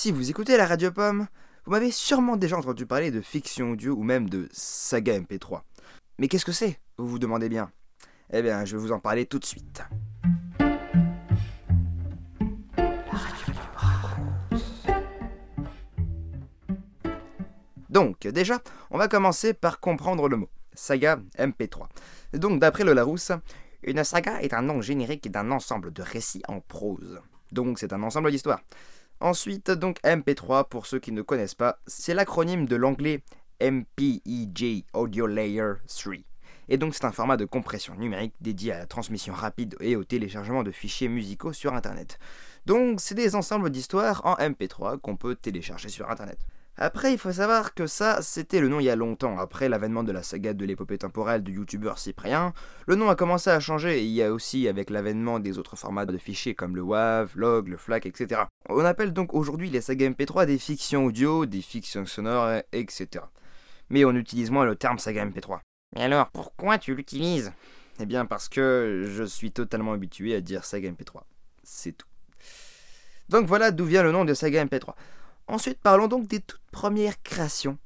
Si vous écoutez la radio pomme, vous m'avez sûrement déjà entendu parler de fiction audio ou même de saga MP3. Mais qu'est-ce que c'est Vous vous demandez bien? Eh bien, je vais vous en parler tout de suite. Donc, déjà, on va commencer par comprendre le mot. Saga MP3. Donc, d'après le Larousse, une saga est un nom générique d'un ensemble de récits en prose. Donc, c'est un ensemble d'histoires. Ensuite, donc MP3, pour ceux qui ne connaissent pas, c'est l'acronyme de l'anglais MPEG Audio Layer 3. Et donc, c'est un format de compression numérique dédié à la transmission rapide et au téléchargement de fichiers musicaux sur Internet. Donc, c'est des ensembles d'histoires en MP3 qu'on peut télécharger sur Internet. Après, il faut savoir que ça, c'était le nom il y a longtemps. Après l'avènement de la saga de l'épopée temporelle du youtubeur Cyprien, le nom a commencé à changer et il y a aussi avec l'avènement des autres formats de fichiers comme le WAV, log, le FLAC, etc. On appelle donc aujourd'hui les sagas MP3 des fictions audio, des fictions sonores, etc. Mais on utilise moins le terme saga MP3. Mais alors, pourquoi tu l'utilises? Eh bien parce que je suis totalement habitué à dire saga MP3. C'est tout. Donc voilà d'où vient le nom de saga MP3. Ensuite, parlons donc des toutes premières créations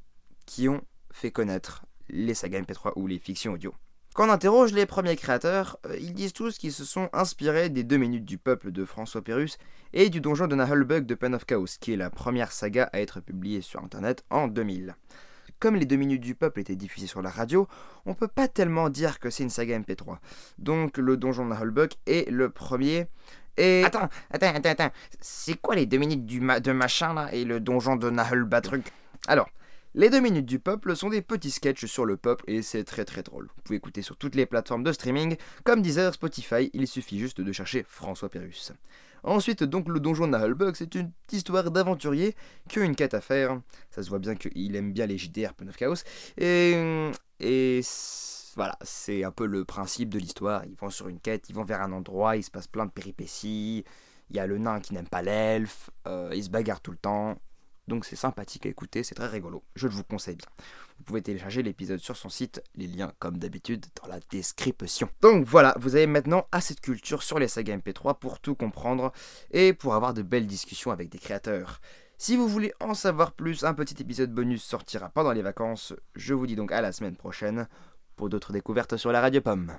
qui ont fait connaître les sagas MP3 ou les fictions audio. Quand on interroge les premiers créateurs, euh, ils disent tous qu'ils se sont inspirés des deux minutes du peuple de François Pérus et du donjon de Nahelbug de Pen of Chaos, qui est la première saga à être publiée sur internet en 2000. Comme les deux minutes du peuple étaient diffusées sur la radio, on peut pas tellement dire que c'est une saga MP3. Donc le donjon de Nahelbug est le premier et... Attends, attends, attends, attends. C'est quoi les deux minutes du de machin là et le donjon de Nahul Batruc Alors, les deux minutes du peuple sont des petits sketchs sur le peuple et c'est très très drôle. Vous pouvez écouter sur toutes les plateformes de streaming, comme Deezer, Spotify, il suffit juste de chercher François Pérus. Ensuite, donc, le donjon de Nahalbug, c'est une histoire d'aventurier qui a une quête à faire. Ça se voit bien qu'il aime bien les JDR Pen of Chaos. Et. Et voilà, c'est un peu le principe de l'histoire. Ils vont sur une quête, ils vont vers un endroit, il se passe plein de péripéties. Il y a le nain qui n'aime pas l'elfe, euh, il se bagarre tout le temps. Donc c'est sympathique à écouter, c'est très rigolo. Je le vous conseille bien. Vous pouvez télécharger l'épisode sur son site, les liens comme d'habitude dans la description. Donc voilà, vous avez maintenant assez de culture sur les sagas MP3 pour tout comprendre et pour avoir de belles discussions avec des créateurs. Si vous voulez en savoir plus, un petit épisode bonus sortira pendant les vacances. Je vous dis donc à la semaine prochaine pour d'autres découvertes sur la Radio Pomme.